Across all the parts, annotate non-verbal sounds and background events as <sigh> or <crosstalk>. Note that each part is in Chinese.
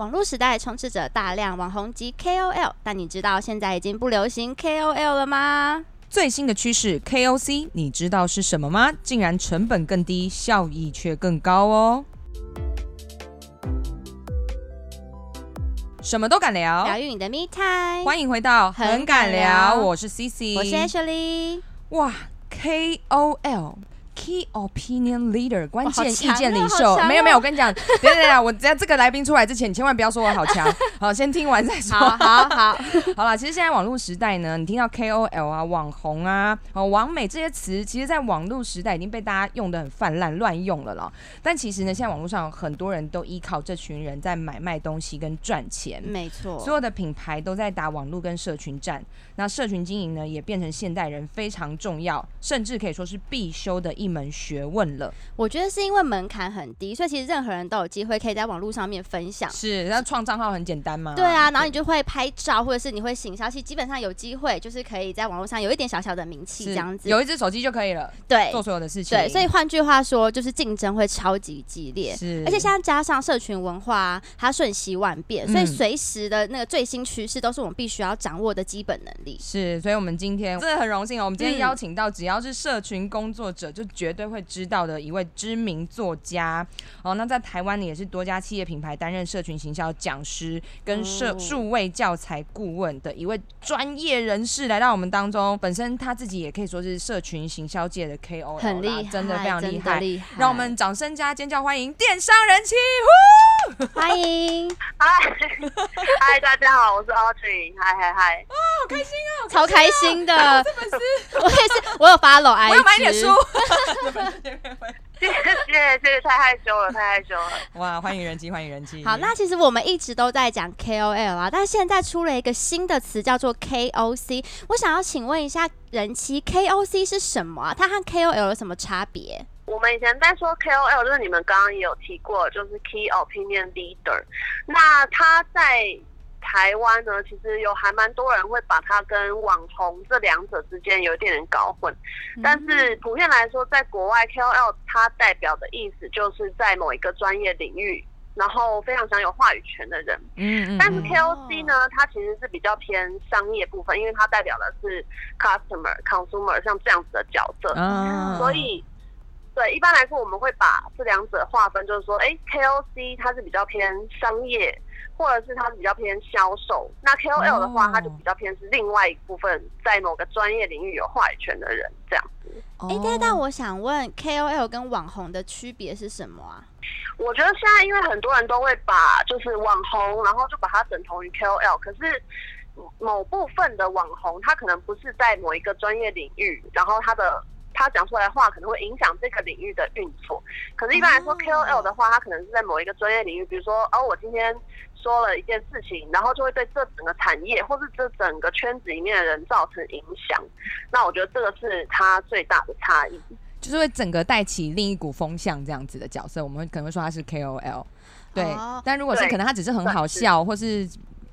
网络时代充斥着大量网红及 KOL，但你知道现在已经不流行 KOL 了吗？最新的趋势 KOC，你知道是什么吗？竟然成本更低，效益却更高哦！什么都敢聊，疗愈你的 Me Time，欢迎回到很敢聊，我是 CC，我是 Ashley，哇，KOL。Key Opinion Leader，关键意见领袖，没有没有，我跟你讲，等等等，我在这个来宾出来之前，你千万不要说我好强，<laughs> 好，先听完再说。好好好，好了，<laughs> 其实现在网络时代呢，你听到 KOL 啊、网红啊、哦、网美这些词，其实，在网络时代已经被大家用的很泛滥、乱用了啦。但其实呢，现在网络上很多人都依靠这群人在买卖东西跟赚钱，没错，所有的品牌都在打网络跟社群战。那社群经营呢，也变成现代人非常重要，甚至可以说是必修的一门学问了。我觉得是因为门槛很低，所以其实任何人都有机会可以在网络上面分享。是，那创账号很简单吗？对啊，然后你就会拍照，或者是你会行消息，基本上有机会就是可以在网络上有一点小小的名气，这样子。有一只手机就可以了，对，做所有的事情。对，所以换句话说，就是竞争会超级激烈。是，而且现在加上社群文化，它瞬息万变，所以随时的那个最新趋势都是我们必须要掌握的基本能力。是，所以我们。我们今天真的很荣幸哦！我们今天邀请到只要是社群工作者，就绝对会知道的一位知名作家哦。那在台湾呢，也是多家企业品牌担任社群行销讲师跟社数位教材顾问的一位专业人士来到我们当中。本身他自己也可以说是社群行销界的 KOL，很厉害，真的非常厉害，厉害。让我们掌声加尖叫欢迎电商人气！欢迎，<laughs> 嗨，嗨，大家好，我是 Audrey，嗨嗨嗨，哦，好开心哦，超开心。新的，<laughs> 我也是，我有 follow IG，我要买点书。<laughs> 谢谢谢谢，太害羞了，太害羞了。哇，欢迎人机，欢迎人机。好，那其实我们一直都在讲 KOL 啊，但是现在出了一个新的词叫做 KOC。我想要请问一下人妻，KOC 是什么啊？它和 KOL 有什么差别？我们以前在说 KOL，就是你们刚刚也有提过，就是 Key Opinion Leader。那他在台湾呢，其实有还蛮多人会把它跟网红这两者之间有一点点搞混，但是普遍来说，在国外 KOL 它代表的意思就是在某一个专业领域，然后非常享有话语权的人。嗯，但是 KOC 呢，它其实是比较偏商业部分，因为它代表的是 customer、consumer 像这样子的角色。嗯，所以对，一般来说我们会把这两者划分，就是说，哎，KOC 它是比较偏商业。或者是它是比较偏销售，那 KOL 的话，它就比较偏是另外一部分，在某个专业领域有话语权的人这样子。哎，但但我想问，KOL 跟网红的区别是什么啊？我觉得现在因为很多人都会把就是网红，然后就把它等同于 KOL，可是某部分的网红，他可能不是在某一个专业领域，然后他的。他讲出来的话可能会影响这个领域的运作，可是一般来说，KOL 的话，他可能是在某一个专业领域，比如说，哦，我今天说了一件事情，然后就会对这整个产业或是这整个圈子里面的人造成影响。那我觉得这个是他最大的差异，就是会整个带起另一股风向这样子的角色。我们可能会说他是 KOL，对。哦、但如果是可能他只是很好笑，或是。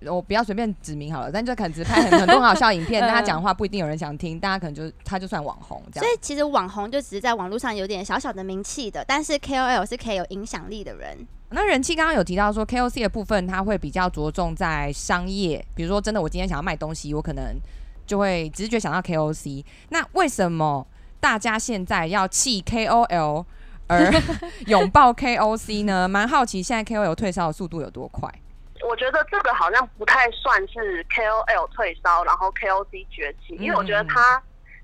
我不要随便指名好了，但就可能只拍很很多很好笑影片，<laughs> 但他讲话不一定有人想听，大家可能就他就算网红这样。所以其实网红就只是在网络上有点小小的名气的，但是 KOL 是可以有影响力的人。那人气刚刚有提到说 KOC 的部分，他会比较着重在商业，比如说真的我今天想要卖东西，我可能就会直觉想到 KOC。那为什么大家现在要弃 KOL 而 <laughs> 拥抱 KOC 呢？蛮好奇现在 KOL 退烧的速度有多快？我觉得这个好像不太算是 KOL 退烧，然后 KOC 崛起，因为我觉得它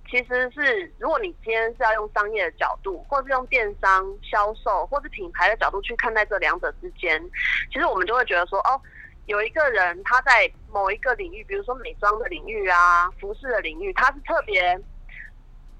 其实是，如果你今天是要用商业的角度，或是用电商销售，或是品牌的角度去看待这两者之间，其实我们就会觉得说，哦，有一个人他在某一个领域，比如说美妆的领域啊，服饰的领域，他是特别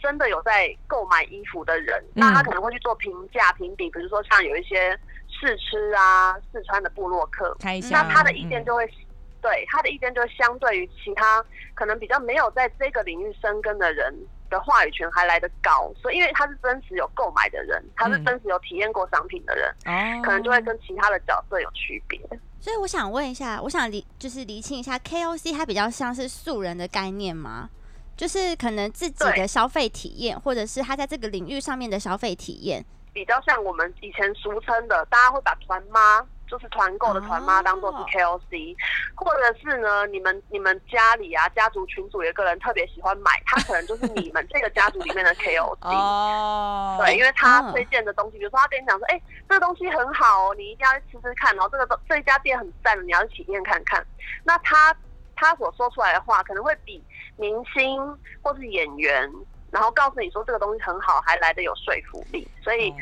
真的有在购买衣服的人，那他可能会去做评价评比，比如说像有一些。试吃啊，四川的部落客，那他的意见就会，嗯、对他的意见就相对于其他可能比较没有在这个领域深耕的人的话语权还来得高，所以因为他是真实有购买的人，他是真实有体验过商品的人，嗯、可能就会跟其他的角色有区别。所以我想问一下，我想理就是厘清一下，KOC 它比较像是素人的概念吗？就是可能自己的消费体验，或者是他在这个领域上面的消费体验。比较像我们以前俗称的，大家会把团妈就是团购的团妈当做是 KOC，或者是呢，你们你们家里啊家族群组有个人特别喜欢买，他可能就是你们这个家族里面的 <laughs> KOC。哦。对，因为他推荐的东西，比如说他跟你讲说，哎，这个东西很好哦，你一定要去吃吃看，然后这个这一家店很赞，你要去体验看看。那他他所说出来的话，可能会比明星或是演员。然后告诉你说这个东西很好，还来的有说服力，所以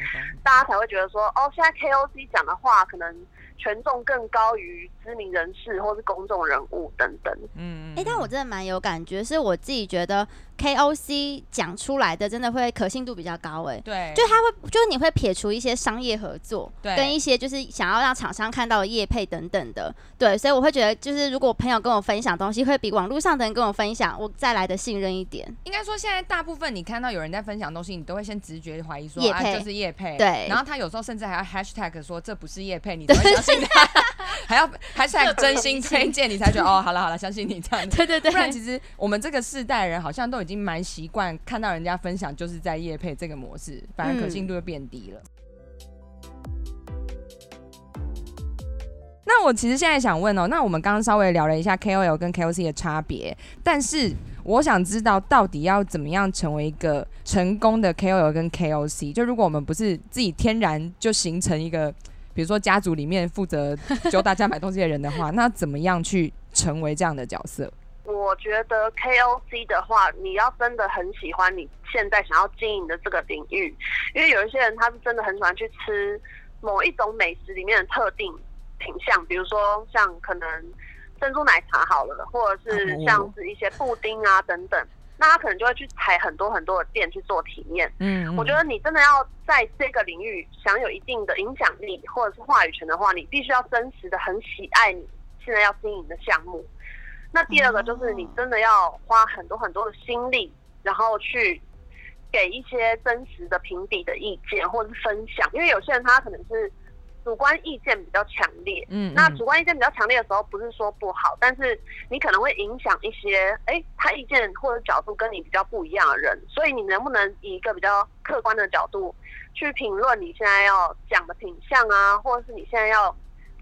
大家才会觉得说，哦，现在 KOC 讲的话可能。权重更高于知名人士或是公众人物等等。嗯，哎、欸，但我真的蛮有感觉，是我自己觉得 KOC 讲出来的真的会可信度比较高。哎，对，就他会，就是你会撇除一些商业合作，对，跟一些就是想要让厂商看到的业配等等的，对，所以我会觉得，就是如果朋友跟我分享东西，会比网络上的人跟我分享，我再来的信任一点。应该说，现在大部分你看到有人在分享东西，你都会先直觉怀疑说，业配，啊，这是业配，对。然后他有时候甚至还要 hashtag 说这不是业配，你都会相信。<laughs> 还要还是还真心推荐你才觉得哦，好了好了，相信你这样。<laughs> 对对对，不然其实我们这个世代人好像都已经蛮习惯看到人家分享就是在夜配这个模式，反而可信度就变低了。嗯、那我其实现在想问哦，那我们刚刚稍微聊了一下 KOL 跟 KOC 的差别，但是我想知道到底要怎么样成为一个成功的 KOL 跟 KOC？就如果我们不是自己天然就形成一个。比如说家族里面负责 <laughs> 教大家买东西的人的话，那怎么样去成为这样的角色？我觉得 KOC 的话，你要真的很喜欢你现在想要经营的这个领域，因为有一些人他是真的很喜欢去吃某一种美食里面的特定品相，比如说像可能珍珠奶茶好了，或者是像是一些布丁啊等等。那他可能就会去踩很多很多的店去做体验。嗯，我觉得你真的要在这个领域享有一定的影响力或者是话语权的话，你必须要真实的很喜爱你现在要经营的项目。那第二个就是你真的要花很多很多的心力，然后去给一些真实的评比的意见或者是分享，因为有些人他可能是。主观意见比较强烈，嗯，那主观意见比较强烈的时候，不是说不好，但是你可能会影响一些，哎、欸，他意见或者角度跟你比较不一样的人，所以你能不能以一个比较客观的角度去评论你现在要讲的品相啊，或者是你现在要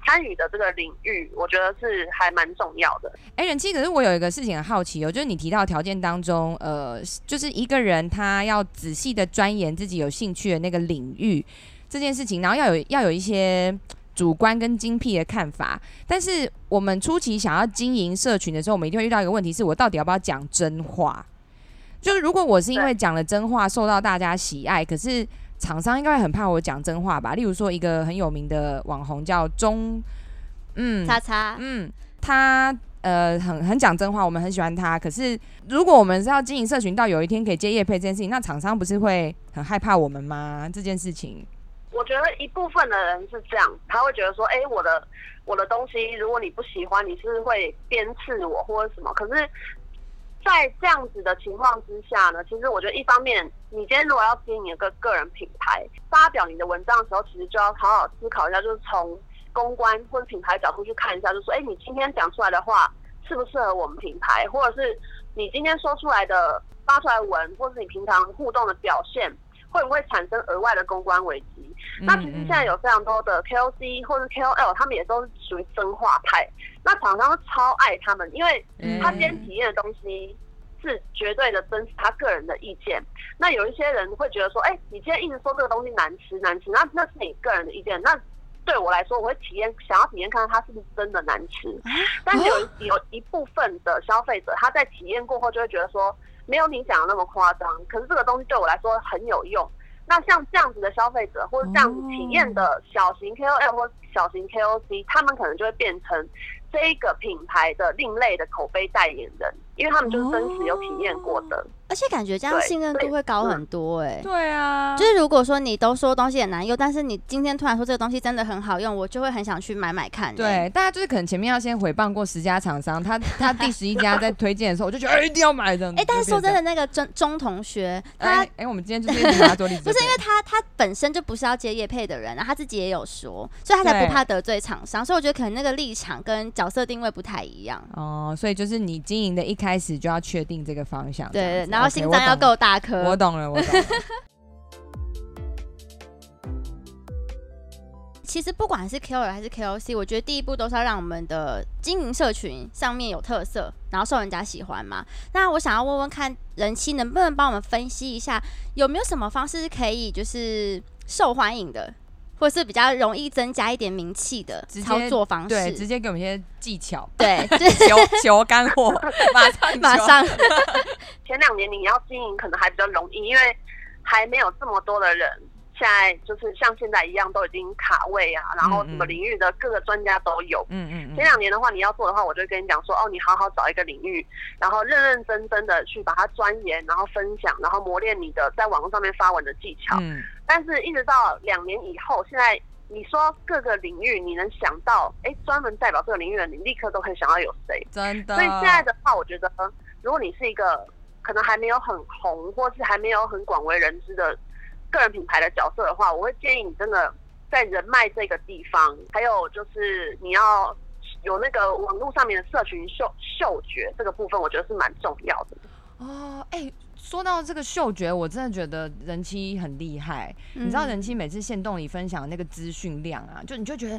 参与的这个领域，我觉得是还蛮重要的。哎、欸，人妻，可是我有一个事情很好奇哦，就是你提到条件当中，呃，就是一个人他要仔细的钻研自己有兴趣的那个领域。这件事情，然后要有要有一些主观跟精辟的看法。但是我们初期想要经营社群的时候，我们一定会遇到一个问题：是我到底要不要讲真话？就是如果我是因为讲了真话受到大家喜爱，可是厂商应该会很怕我讲真话吧？例如说，一个很有名的网红叫钟，嗯，叉叉，嗯，他呃很很讲真话，我们很喜欢他。可是如果我们是要经营社群，到有一天可以接业配这件事情，那厂商不是会很害怕我们吗？这件事情。我觉得一部分的人是这样，他会觉得说，哎，我的我的东西，如果你不喜欢，你是会鞭笞我或者什么？可是，在这样子的情况之下呢，其实我觉得一方面，你今天如果要经营一个个人品牌，发表你的文章的时候，其实就要好好思考一下，就是从公关或者品牌角度去看一下，就是说，哎，你今天讲出来的话适不适合我们品牌，或者是你今天说出来的发出来文，或者是你平常互动的表现。会不会产生额外的公关危机？那其实现在有非常多的 KOC 或者 KOL，他们也都是属于真话派。那厂商超爱他们，因为他今天体验的东西是绝对的真实，他个人的意见。那有一些人会觉得说，哎、欸，你今天一直说这个东西难吃难吃，那那是你个人的意见。那对我来说，我会体验，想要体验看看它是不是真的难吃。但是有有一部分的消费者，他在体验过后就会觉得说。没有你想的那么夸张，可是这个东西对我来说很有用。那像这样子的消费者，或者这样子体验的小型 KOL 或小型 KOC，他们可能就会变成这一个品牌的另类的口碑代言人，因为他们就是真实有体验过的。而且感觉这样信任度会高很多哎、欸。对啊，就是如果说你都说东西很难用，但是你今天突然说这个东西真的很好用，我就会很想去买买看、欸。对，大家就是可能前面要先回谤过十家厂商，他 <laughs> 他第十一家在推荐的时候，我就觉得哎、欸、一定要买的。哎、欸，但是说真的，那个钟钟同学，他哎、我们今天就是拿多例子，不是因为他他本身就不是要接业配的人，然后他自己也有说，所以他才不怕得罪厂商。所以我觉得可能那个立场跟角色定位不太一样。哦，所以就是你经营的一开始就要确定这个方向。对，然后心脏要够。大颗，我懂了，我懂了。<laughs> 其实不管是 KOL 还是 KOC，我觉得第一步都是要让我们的经营社群上面有特色，然后受人家喜欢嘛。那我想要问问看，人妻能不能帮我们分析一下，有没有什么方式是可以就是受欢迎的？或是比较容易增加一点名气的操作方式，对，直接给我们一些技巧，<laughs> 对，<laughs> 求求干货，马上马上。<laughs> 前两年你要经营可能还比较容易，因为还没有这么多的人。现在就是像现在一样，都已经卡位啊，然后什么领域的各个专家都有。嗯嗯。前两年的话，你要做的话，我就跟你讲说，哦，你好好找一个领域，然后认认真真的去把它钻研，然后分享，然后磨练你的在网络上面发文的技巧。嗯。但是，一直到两年以后，现在你说各个领域，你能想到，哎，专门代表这个领域的，你立刻都可以想到有谁？真的。所以现在的话，我觉得，如果你是一个可能还没有很红，或是还没有很广为人知的。个人品牌的角色的话，我会建议你真的在人脉这个地方，还有就是你要有那个网络上面的社群嗅嗅觉这个部分，我觉得是蛮重要的。哦，哎、欸，说到这个嗅觉，我真的觉得人妻很厉害。嗯、你知道人妻每次线动里分享的那个资讯量啊，就你就觉得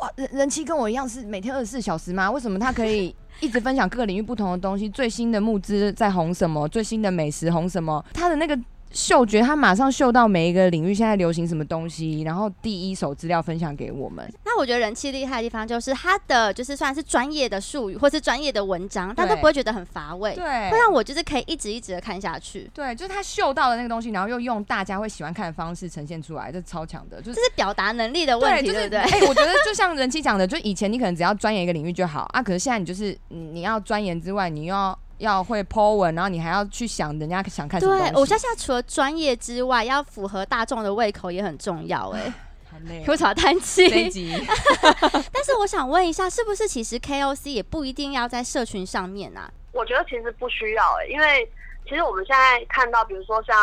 哇，人人妻跟我一样是每天二十四小时吗？为什么他可以一直分享各个领域不同的东西？最新的募资在红什么？最新的美食红什么？他的那个。嗅觉，他马上嗅到每一个领域现在流行什么东西，然后第一手资料分享给我们。那我觉得人气厉害的地方就是他的，就是算是专业的术语或是专业的文章，但都不会觉得很乏味，对，会让我就是可以一直一直的看下去。对，就是他嗅到的那个东西，然后又用大家会喜欢看的方式呈现出来，这超强的，就是、这是表达能力的问题，对不对？哎、就是欸，我觉得就像人气讲的，就以前你可能只要钻研一个领域就好啊，可是现在你就是你要钻研之外，你又要。要会 po 文，然后你还要去想人家想看什么。对，我相信除了专业之外，要符合大众的胃口也很重要。<laughs> 哎，好累，我少叹气。<laughs> 但是我想问一下，是不是其实 KOC 也不一定要在社群上面啊？我觉得其实不需要哎，因为其实我们现在看到，比如说像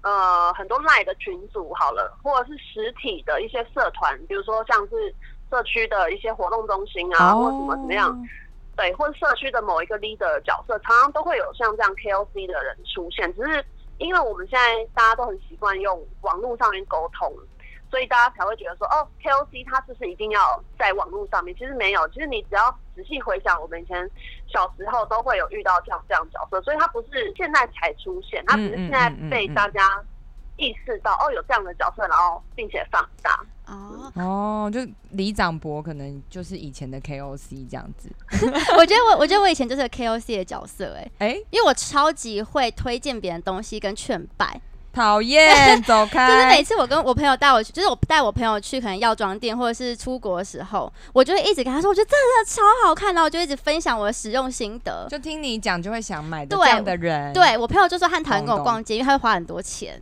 呃很多 LINE 的群组好了，或者是实体的一些社团，比如说像是社区的一些活动中心啊，或者什么怎么样。对，或者社区的某一个 leader 的角色，常常都会有像这样 KOC 的人出现。只是因为我们现在大家都很习惯用网络上面沟通，所以大家才会觉得说，哦，KOC 他是不是一定要在网络上面？其实没有，其实你只要仔细回想，我们以前小时候都会有遇到这样这样角色，所以他不是现在才出现，他只是现在被大家意识到，哦，有这样的角色，然后并且放大。哦哦，就李长博可能就是以前的 KOC 这样子。<laughs> 我觉得我，我觉得我以前就是 KOC 的角色，欸，哎哎，欸，因为我超级会推荐别人东西跟劝败。讨厌，走 <laughs> 开！就是每次我跟我朋友带我去，就是我带我朋友去可能药妆店或者是出国的时候，我就会一直跟他说，我觉得真的超好看，然后我就一直分享我的使用心得。就听你讲就会想买的这样的人，对，对我朋友就说他很讨厌跟我逛街，因为他会花很多钱。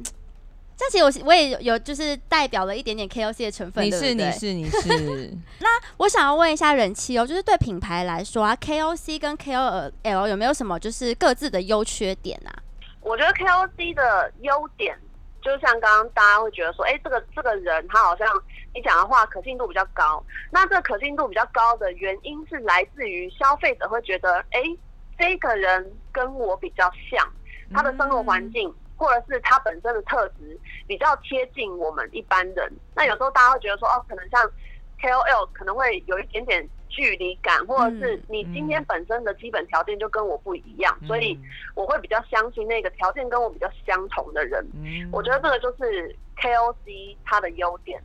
这其实我我也有就是代表了一点点 KOC 的成分，你是你是你是。<laughs> 那我想要问一下人气哦，就是对品牌来说啊，KOC 跟 KOL 有没有什么就是各自的优缺点啊？我觉得 KOC 的优点，就像刚刚大家会觉得说，哎，这个这个人他好像你讲的话可信度比较高。那这个可信度比较高的原因是来自于消费者会觉得，哎，这个人跟我比较像，他的生活环境。嗯或者是他本身的特质比较贴近我们一般人，那有时候大家会觉得说，哦，可能像 KOL 可能会有一点点距离感，或者是你今天本身的基本条件就跟我不一样，所以我会比较相信那个条件跟我比较相同的人。我觉得这个就是 KOC 它的优点。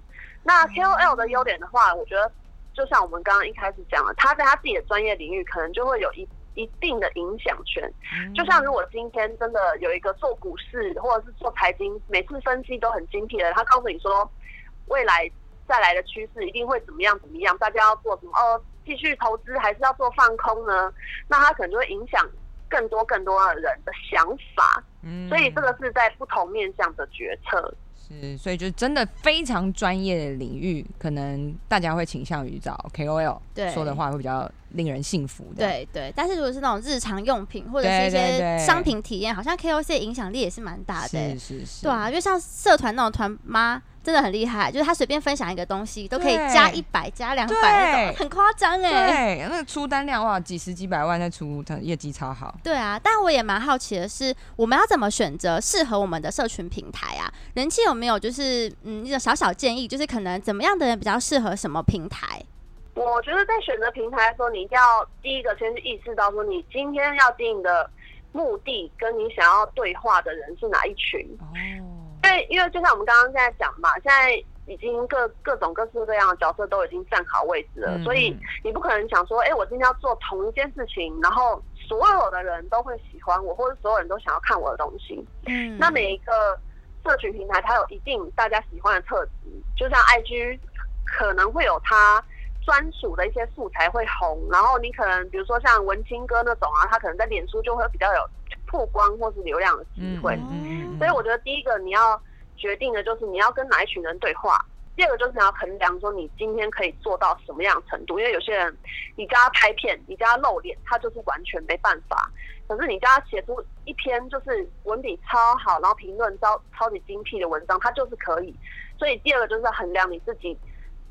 那 KOL 的优点的话，我觉得就像我们刚刚一开始讲了，他在他自己的专业领域可能就会有一。一定的影响权，就像如果今天真的有一个做股市或者是做财经，每次分析都很精辟的，他告诉你说未来再来的趋势一定会怎么样怎么样，大家要做什么哦，继续投资还是要做放空呢？那他可能就会影响更多更多的人的想法。嗯，所以这个是在不同面向的决策。是，所以就真的非常专业的领域，可能大家会倾向于找 KOL，对，说的话会比较令人信服的。对对，但是如果是那种日常用品或者是一些商品体验，好像 KOC 影响力也是蛮大的。是是是。对啊，就像社团那种团妈。真的很厉害，就是他随便分享一个东西都可以加一百、加两百，很夸张哎。对，那个出单量哇，几十几百万在出，他业绩超好。对啊，但我也蛮好奇的是，我们要怎么选择适合我们的社群平台啊？人气有没有就是嗯一种小小建议，就是可能怎么样的人比较适合什么平台？我觉得在选择平台的时候，你一定要第一个先去意识到说，你今天要经营的目的跟你想要对话的人是哪一群。哦。因为，因为就像我们刚刚在讲嘛，现在已经各各种各式各样的角色都已经站好位置了，嗯、所以你不可能想说，哎、欸，我今天要做同一件事情，然后所有的人都会喜欢我，或者所有人都想要看我的东西。嗯，那每一个社群平台它有一定大家喜欢的特质，就像 IG 可能会有它专属的一些素材会红，然后你可能比如说像文青哥那种啊，他可能在脸书就会比较有。曝光或是流量的机会，嗯，所以我觉得第一个你要决定的就是你要跟哪一群人对话。第二个就是你要衡量说你今天可以做到什么样程度，因为有些人你叫他拍片，你叫他露脸，他就是完全没办法。可是你叫他写出一篇就是文笔超好，然后评论超超级精辟的文章，他就是可以。所以第二个就是衡量你自己。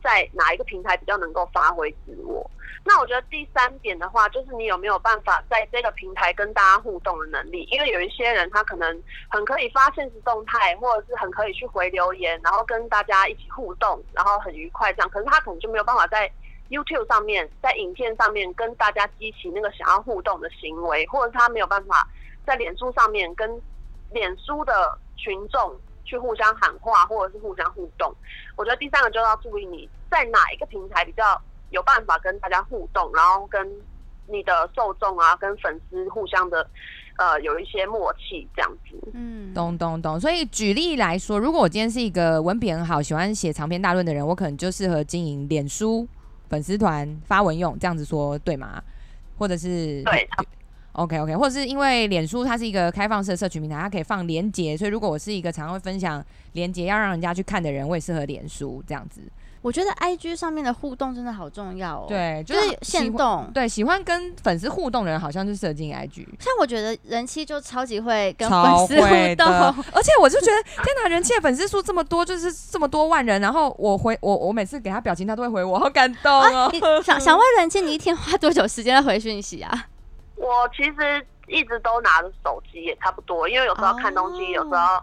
在哪一个平台比较能够发挥自我？那我觉得第三点的话，就是你有没有办法在这个平台跟大家互动的能力？因为有一些人他可能很可以发现实动态，或者是很可以去回留言，然后跟大家一起互动，然后很愉快这样。可是他可能就没有办法在 YouTube 上面，在影片上面跟大家激起那个想要互动的行为，或者是他没有办法在脸书上面跟脸书的群众。去互相喊话，或者是互相互动。我觉得第三个就要注意你在哪一个平台比较有办法跟大家互动，然后跟你的受众啊，跟粉丝互相的呃有一些默契这样子。嗯，懂懂懂。所以举例来说，如果我今天是一个文笔很好、喜欢写长篇大论的人，我可能就适合经营脸书粉丝团发文用，这样子说对吗？或者是对。OK OK，或者是因为脸书它是一个开放式的社群平台，它可以放连接，所以如果我是一个常常会分享连接要让人家去看的人，我也适合脸书这样子。我觉得 IG 上面的互动真的好重要哦。对，就是限动。对，喜欢跟粉丝互动的人，好像就设进 IG。像我觉得人气就超级会跟粉丝互动，<laughs> 而且我就觉得天哪，人气的粉丝数这么多，就是这么多万人，然后我回我我每次给他表情，他都会回我，好感动哦。啊、想想问人气，你一天花多久时间来回讯息啊？我其实一直都拿着手机，也差不多，因为有时候要看东西，有时候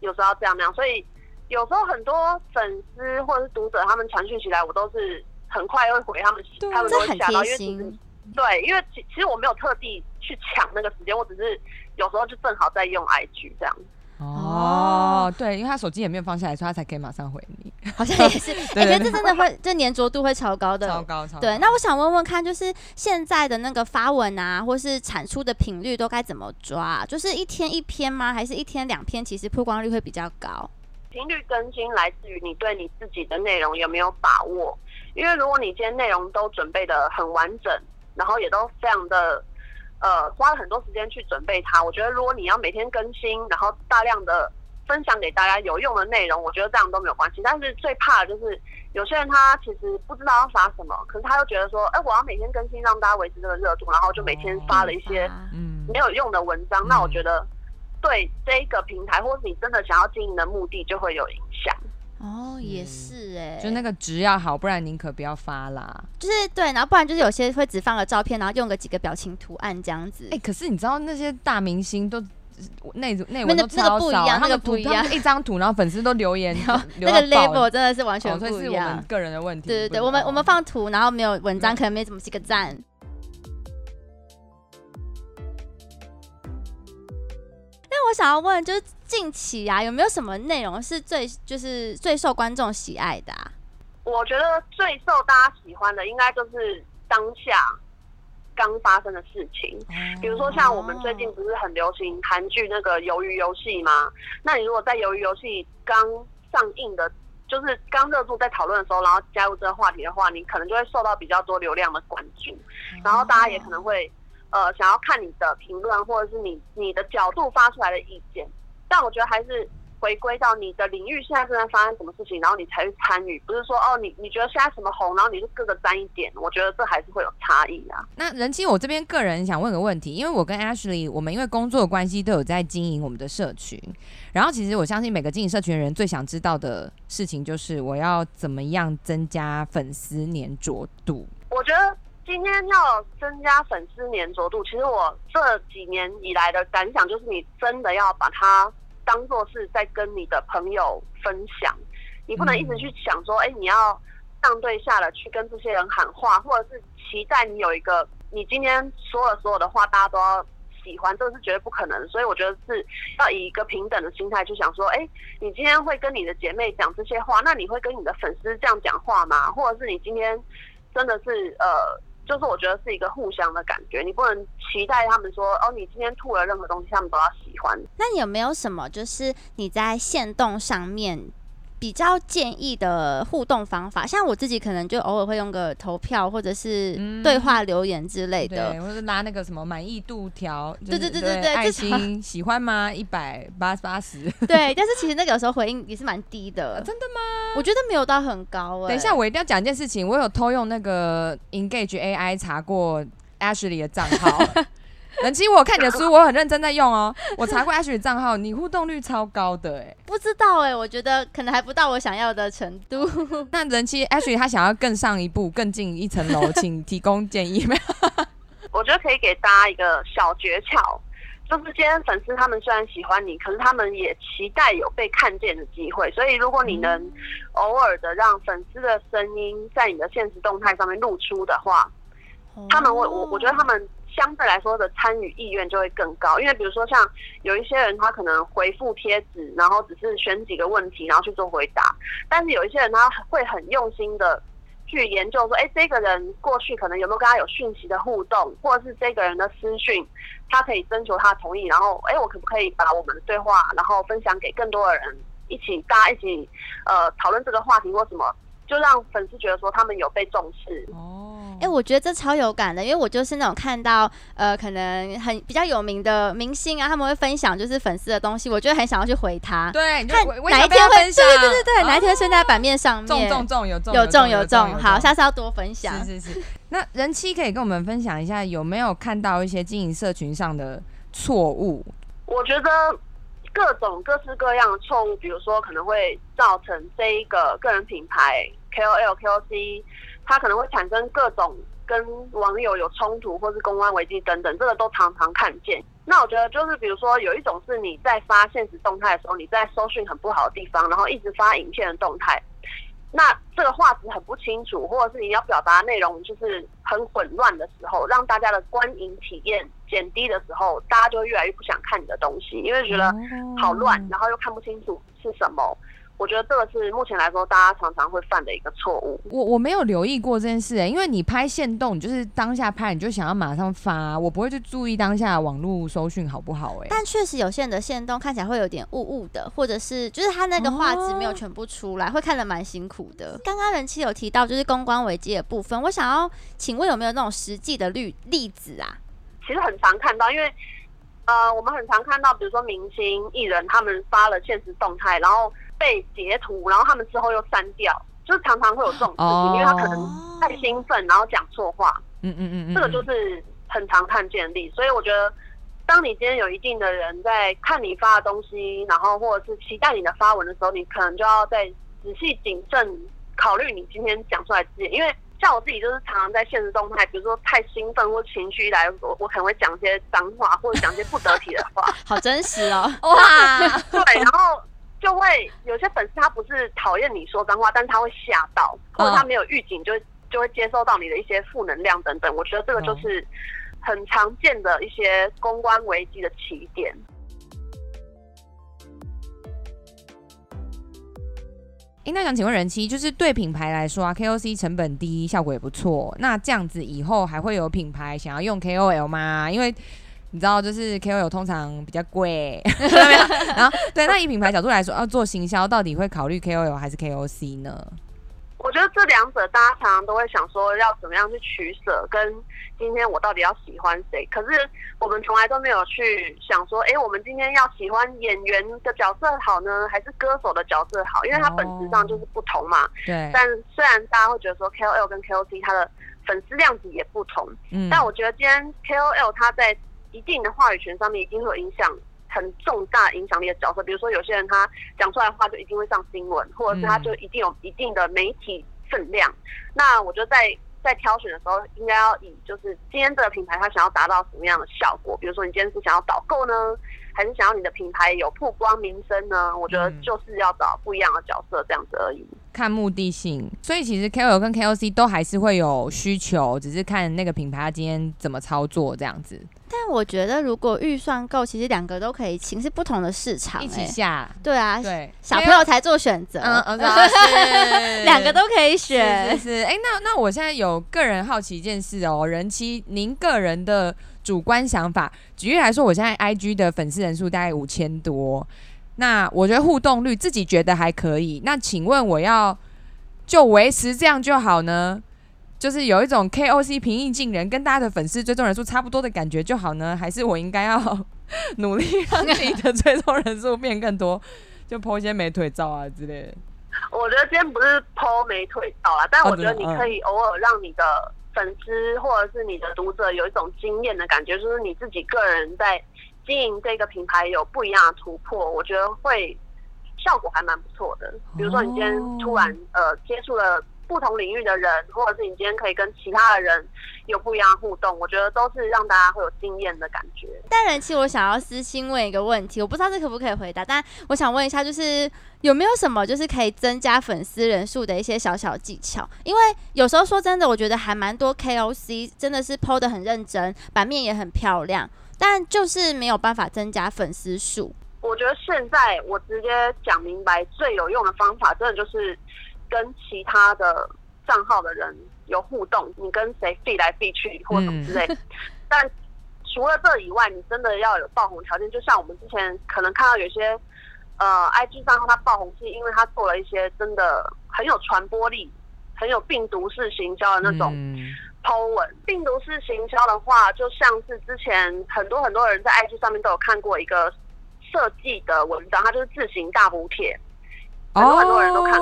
有时候要这样那样，所以有时候很多粉丝或者是读者他们传讯起来，我都是很快会回他们，他们都会吓到，因为其实对，因为其其实我没有特地去抢那个时间，我只是有时候就正好在用 IG 这样。哦，对，因为他手机也没有放下来，所以他才可以马上回你。好像也是，我觉得这真的会，这粘着度会超高的，超高超高。对，那我想问问看，就是现在的那个发文啊，或是产出的频率都该怎么抓？就是一天一篇吗？还是一天两篇？其实曝光率会比较高。频率更新来自于你对你自己的内容有没有把握。因为如果你今天内容都准备的很完整，然后也都非常的。呃，花了很多时间去准备它。我觉得，如果你要每天更新，然后大量的分享给大家有用的内容，我觉得这样都没有关系。但是最怕的就是有些人他其实不知道要发什么，可是他又觉得说，哎，我要每天更新，让大家维持这个热度，然后就每天发了一些没有用的文章。嗯、那我觉得对这个平台，或是你真的想要经营的目的，就会有影响。哦，也是哎、欸，就那个值要好，不然宁可不要发啦。就是对，然后不然就是有些会只放个照片，然后用个几个表情图案这样子。哎、欸，可是你知道那些大明星都内内文都超少，那个不一样，一张图，然后粉丝都留言，<laughs> 那个 level 真的是完全不一样。哦、是我们个人的问题。对对对，我们我们放图，然后没有文章，可能没怎么几个赞。那我想要问，就是近期啊，有没有什么内容是最就是最受观众喜爱的啊？我觉得最受大家喜欢的，应该就是当下刚发生的事情。比如说，像我们最近不是很流行韩剧那个《鱿鱼游戏》吗？那你如果在《鱿鱼游戏》刚上映的，就是刚热度在讨论的时候，然后加入这个话题的话，你可能就会受到比较多流量的关注，然后大家也可能会。呃，想要看你的评论，或者是你你的角度发出来的意见，但我觉得还是回归到你的领域现在正在发生什么事情，然后你才去参与，不是说哦，你你觉得现在什么红，然后你就各个沾一点。我觉得这还是会有差异啊。那人气，我这边个人想问个问题，因为我跟 Ashley，我们因为工作关系都有在经营我们的社群，然后其实我相信每个经营社群的人最想知道的事情就是我要怎么样增加粉丝粘着度。我觉得今天要增加粉丝粘着度，其实我这几年以来的感想就是，你真的要把它。当做是在跟你的朋友分享，你不能一直去想说，哎、欸，你要上对下的去跟这些人喊话，或者是期待你有一个，你今天说了所有的话，大家都要喜欢，这个是绝对不可能。所以我觉得是要以一个平等的心态去想说，哎、欸，你今天会跟你的姐妹讲这些话，那你会跟你的粉丝这样讲话吗？或者是你今天真的是呃。就是我觉得是一个互相的感觉，你不能期待他们说哦，你今天吐了任何东西，他们都要喜欢。那你有没有什么就是你在线动上面？比较建议的互动方法，像我自己可能就偶尔会用个投票或者是对话留言之类的，嗯、或者拉那个什么满意度条，对对对对对，爱心喜欢吗？一百八八十，<laughs> 对，但是其实那个有时候回应也是蛮低的、啊，真的吗？我觉得没有到很高、欸。等一下，我一定要讲一件事情，我有偷用那个 Engage AI 查过 Ashley 的账号。<laughs> <laughs> 人妻，我看你的书，我很认真在用哦。我查过 Ashley 账号，你互动率超高的哎。不知道哎，我觉得可能还不到我想要的程度。<laughs> 那人妻 Ashley 他想要更上一步，更进一层楼，请提供建议没有？<laughs> 我觉得可以给大家一个小诀窍，就是今天粉丝他们虽然喜欢你，可是他们也期待有被看见的机会。所以如果你能偶尔的让粉丝的声音在你的现实动态上面露出的话，他们会我我觉得他们。相对来说的参与意愿就会更高，因为比如说像有一些人，他可能回复贴纸，然后只是选几个问题，然后去做回答。但是有一些人他会很用心的去研究，说，哎，这个人过去可能有没有跟他有讯息的互动，或者是这个人的私讯，他可以征求他的同意，然后，哎，我可不可以把我们的对话，然后分享给更多的人，一起大家一起呃讨论这个话题或什么，就让粉丝觉得说他们有被重视。哦。哎、欸，我觉得这超有感的，因为我就是那种看到呃，可能很比较有名的明星啊，他们会分享就是粉丝的东西，我就很想要去回他。对，看哪一天会分享？对对对对，哪一天升在版面上面？中中中有中有中有中，好，下次要多分享。是是是。那人妻可以跟我们分享一下，有没有看到一些经营社群上的错误？我觉得各种各式各样的错误，比如说可能会造成这一个个人品牌 KOL KOC。他可能会产生各种跟网友有冲突，或是公关危机等等，这个都常常看见。那我觉得就是，比如说有一种是你在发现实动态的时候，你在搜讯很不好的地方，然后一直发影片的动态，那这个画质很不清楚，或者是你要表达内容就是很混乱的时候，让大家的观影体验减低的时候，大家就越来越不想看你的东西，因为觉得好乱，然后又看不清楚是什么。我觉得这个是目前来说大家常常会犯的一个错误。我我没有留意过这件事哎、欸，因为你拍限动，你就是当下拍，你就想要马上发，我不会去注意当下网络搜讯好不好哎、欸。但确实有些人的限动看起来会有点雾雾的，或者是就是他那个画质没有全部出来，哦、会看得蛮辛苦的。刚刚人气有提到就是公关危机的部分，我想要请问有没有那种实际的例例子啊？其实很常看到，因为呃，我们很常看到，比如说明星艺人他们发了现实动态，然后。被截图，然后他们之后又删掉，就是常常会有这种事情，哦、因为他可能太兴奋，然后讲错话。嗯嗯嗯，这个就是很常看见的例子。所以我觉得，当你今天有一定的人在看你发的东西，然后或者是期待你的发文的时候，你可能就要再仔细谨慎考虑你今天讲出来的字眼。因为像我自己就是常常在现实动态，比如说太兴奋或情绪一来，我我可能会讲一些脏话，或者讲一些不得体的话。<laughs> 好真实哦！哇，<laughs> 对，然后。就会有些粉丝他不是讨厌你说脏话，但是他会吓到，或者他没有预警，就就会接收到你的一些负能量等等。我觉得这个就是很常见的一些公关危机的起点。哎，那想请问人妻，就是对品牌来说啊，KOC 成本低，效果也不错。那这样子以后还会有品牌想要用 KOL 吗？因为你知道，就是 KOL 通常比较贵，<laughs> <laughs> 然后对，那以品牌角度来说，要做行销，到底会考虑 KOL 还是 KOC 呢？我觉得这两者大家常常都会想说要怎么样去取舍，跟今天我到底要喜欢谁？可是我们从来都没有去想说，哎，我们今天要喜欢演员的角色好呢，还是歌手的角色好？因为它本质上就是不同嘛。对。但虽然大家会觉得说 KOL 跟 KOC 它的粉丝量级也不同，嗯，但我觉得今天 KOL 它在一定的话语权上面一定会有影响。很重大影响力的角色，比如说有些人他讲出来的话就一定会上新闻，或者是他就一定有一定的媒体分量。嗯、那我觉得在在挑选的时候，应该要以就是今天这个品牌它想要达到什么样的效果？比如说你今天是想要导购呢，还是想要你的品牌有曝光名声呢？我觉得就是要找不一样的角色这样子而已。看目的性，所以其实 KOL 跟 KOC 都还是会有需求，只是看那个品牌他今天怎么操作这样子。但我觉得，如果预算够，其实两个都可以请，是不同的市场、欸，一起下。对啊，对，小朋友才做选择，嗯嗯，<laughs> 两个都可以选。是是，哎、欸，那那我现在有个人好奇一件事哦、喔，人妻，您个人的主观想法，举例来说，我现在 IG 的粉丝人数大概五千多，那我觉得互动率自己觉得还可以，那请问我要就维持这样就好呢？就是有一种 KOC 平易近人，跟大家的粉丝追踪人数差不多的感觉就好呢？还是我应该要 <laughs> 努力让自己的追踪人数变更多，就剖一些美腿照啊之类的？我觉得今天不是剖美腿照啊，但我觉得你可以偶尔让你的粉丝或者是你的读者有一种惊艳的感觉，就是你自己个人在经营这个品牌有不一样的突破，我觉得会效果还蛮不错的。比如说你今天突然呃接触了。不同领域的人，或者是你今天可以跟其他的人有不一样的互动，我觉得都是让大家会有惊艳的感觉。但人妻，我想要私心问一个问题，我不知道这可不可以回答，但我想问一下，就是有没有什么就是可以增加粉丝人数的一些小小技巧？因为有时候说真的，我觉得还蛮多 KOC 真的是 PO 得很认真，版面也很漂亮，但就是没有办法增加粉丝数。我觉得现在我直接讲明白，最有用的方法，真的就是。跟其他的账号的人有互动，你跟谁 feed 来 feed 去或什么之类。<laughs> 但除了这以外，你真的要有爆红条件。就像我们之前可能看到有些呃 IG 账号，它爆红是因为它做了一些真的很有传播力、很有病毒式行销的那种 po 文。病毒式行销的话，就像是之前很多很多人在 IG 上面都有看过一个设计的文章，它就是自行大补帖，很多很多人都看。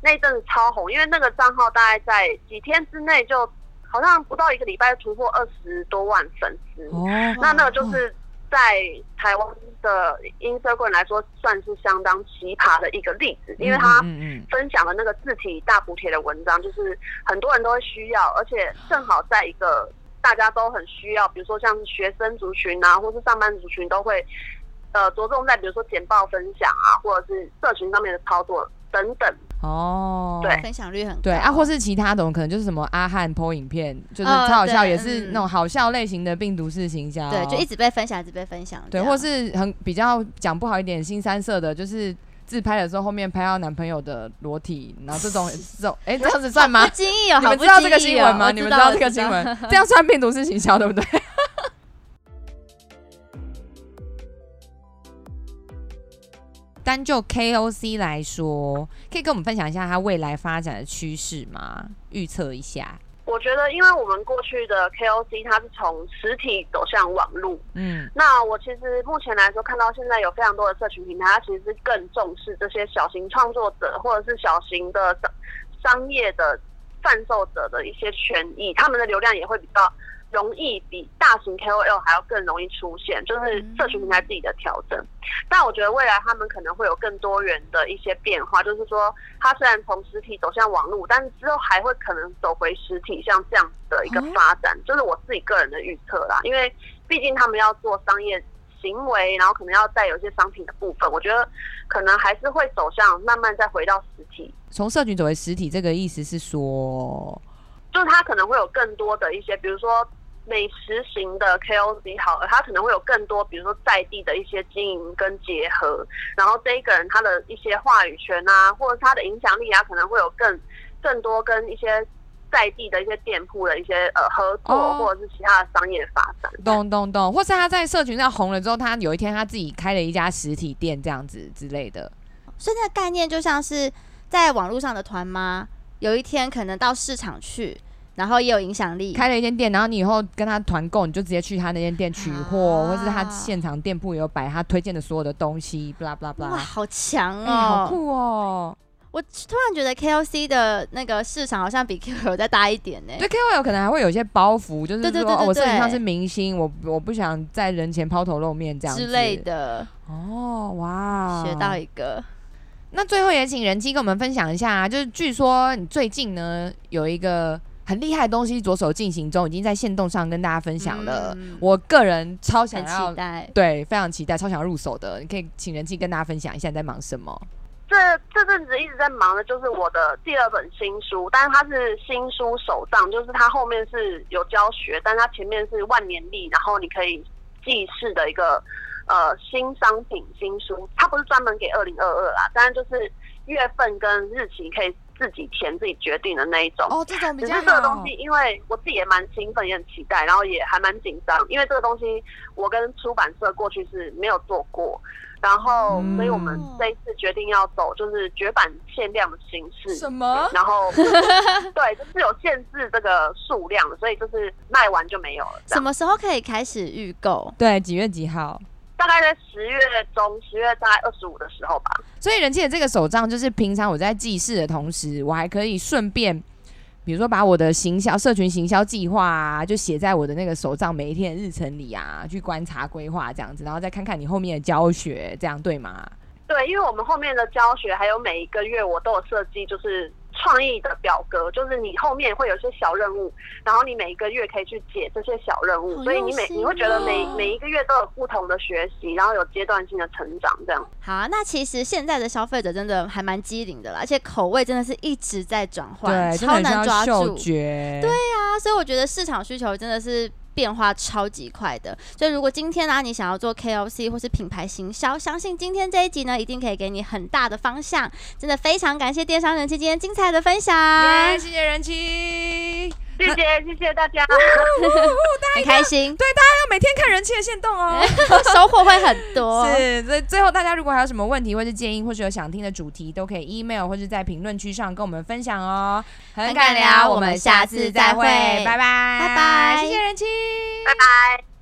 那一阵子超红，因为那个账号大概在几天之内就好像不到一个礼拜就突破二十多万粉丝。哦，那那个就是在台湾的 Instagram 来说，算是相当奇葩的一个例子，因为他分享的那个字体大补帖的文章，就是很多人都会需要，而且正好在一个大家都很需要，比如说像学生族群啊，或是上班族群都会呃着重在比如说简报分享啊，或者是社群上面的操作等等。哦，对，分享率很高。对啊，或是其他种可能就是什么阿汉 po 影片，就是超好笑，也是那种好笑类型的病毒式行销，对，就一直被分享，一直被分享。对，或是很比较讲不好一点，新三色的，就是自拍的时候后面拍到男朋友的裸体，然后这种 <laughs> 这种，哎、欸，这样子算吗？不经意哦，你们知道这个新闻吗？你们知道这个新闻？这样算病毒式行销对不对？单就 KOC 来说，可以跟我们分享一下它未来发展的趋势吗？预测一下。我觉得，因为我们过去的 KOC 它是从实体走向网络，嗯，那我其实目前来说，看到现在有非常多的社群平台，它其实是更重视这些小型创作者或者是小型的商商业的贩售者的一些权益，他们的流量也会比较。容易比大型 KOL 还要更容易出现，就是社群平台自己的调整。但我觉得未来他们可能会有更多元的一些变化，就是说，它虽然从实体走向网络，但是之后还会可能走回实体，像这样的一个发展，就是我自己个人的预测啦。因为毕竟他们要做商业行为，然后可能要带有一些商品的部分，我觉得可能还是会走向慢慢再回到实体。从社群走回实体，这个意思是说，就是它可能会有更多的一些，比如说。美食型的 KOC 好了，他可能会有更多，比如说在地的一些经营跟结合，然后这一个人他的一些话语权啊，或者他的影响力啊，可能会有更更多跟一些在地的一些店铺的一些呃合作，哦、或者是其他的商业发展。懂懂懂，或是他在社群上红了之后，他有一天他自己开了一家实体店这样子之类的。所以那个概念就像是在网络上的团妈。有一天可能到市场去，然后也有影响力，开了一间店，然后你以后跟他团购，你就直接去他那间店取货，啊、或是他现场店铺有摆他推荐的所有的东西，巴拉巴拉巴拉。哇，好强哦、欸，好酷哦！我突然觉得 KOC 的那个市场好像比 KOL 再大一点呢。对，KOL 可能还会有一些包袱，就是说，对对对对对，我身上是明星，我我不想在人前抛头露面这样之类的。哦，哇，学到一个。那最后也请人机跟我们分享一下，啊就是据说你最近呢有一个很厉害的东西着手进行中，已经在线动上跟大家分享了。嗯、我个人超想要，期待，对，非常期待，超想要入手的。你可以请人机跟大家分享一下你在忙什么。这这阵子一直在忙的就是我的第二本新书，但是它是新书手账，就是它后面是有教学，但它前面是万年历，然后你可以记事的一个呃新商品新书。它不是专门给二零二二啦，当然就是月份跟日期可以自己填自己决定的那一种。哦，这种比较好。只是这个东西，因为我自己也蛮兴奋，也很期待，然后也还蛮紧张，因为这个东西我跟出版社过去是没有做过。然后，所以我们这一次决定要走就是绝版限量的形式。什么？然后，<laughs> 对，就是有限制这个数量，所以就是卖完就没有了。什么时候可以开始预购？对，几月几号？大概在十月中，十月大概二十五的时候吧。所以人气的这个手账，就是平常我在记事的同时，我还可以顺便。比如说，把我的行销、社群行销计划啊，就写在我的那个手账每一天的日程里啊，去观察规划这样子，然后再看看你后面的教学，这样对吗？对，因为我们后面的教学还有每一个月我都有设计，就是。创意的表格，就是你后面会有一些小任务，然后你每一个月可以去解这些小任务，所以你每你会觉得每每一个月都有不同的学习，然后有阶段性的成长，这样。好啊，那其实现在的消费者真的还蛮机灵的啦，而且口味真的是一直在转换，超难抓住。对啊，所以我觉得市场需求真的是。变化超级快的，所以如果今天呢、啊，你想要做 KOC 或是品牌行销，相信今天这一集呢，一定可以给你很大的方向。真的非常感谢电商人气今天精彩的分享谢谢人气。谢谢谢谢大家，<laughs> 很开心。对，大家要每天看人气的线动哦，<laughs> 收获会很多。<laughs> 是，所以最后大家如果还有什么问题或是建议，或是有想听的主题，都可以 email 或是在评论区上跟我们分享哦。很敢聊，我们下次再会，拜拜，拜拜，谢谢人气，拜拜。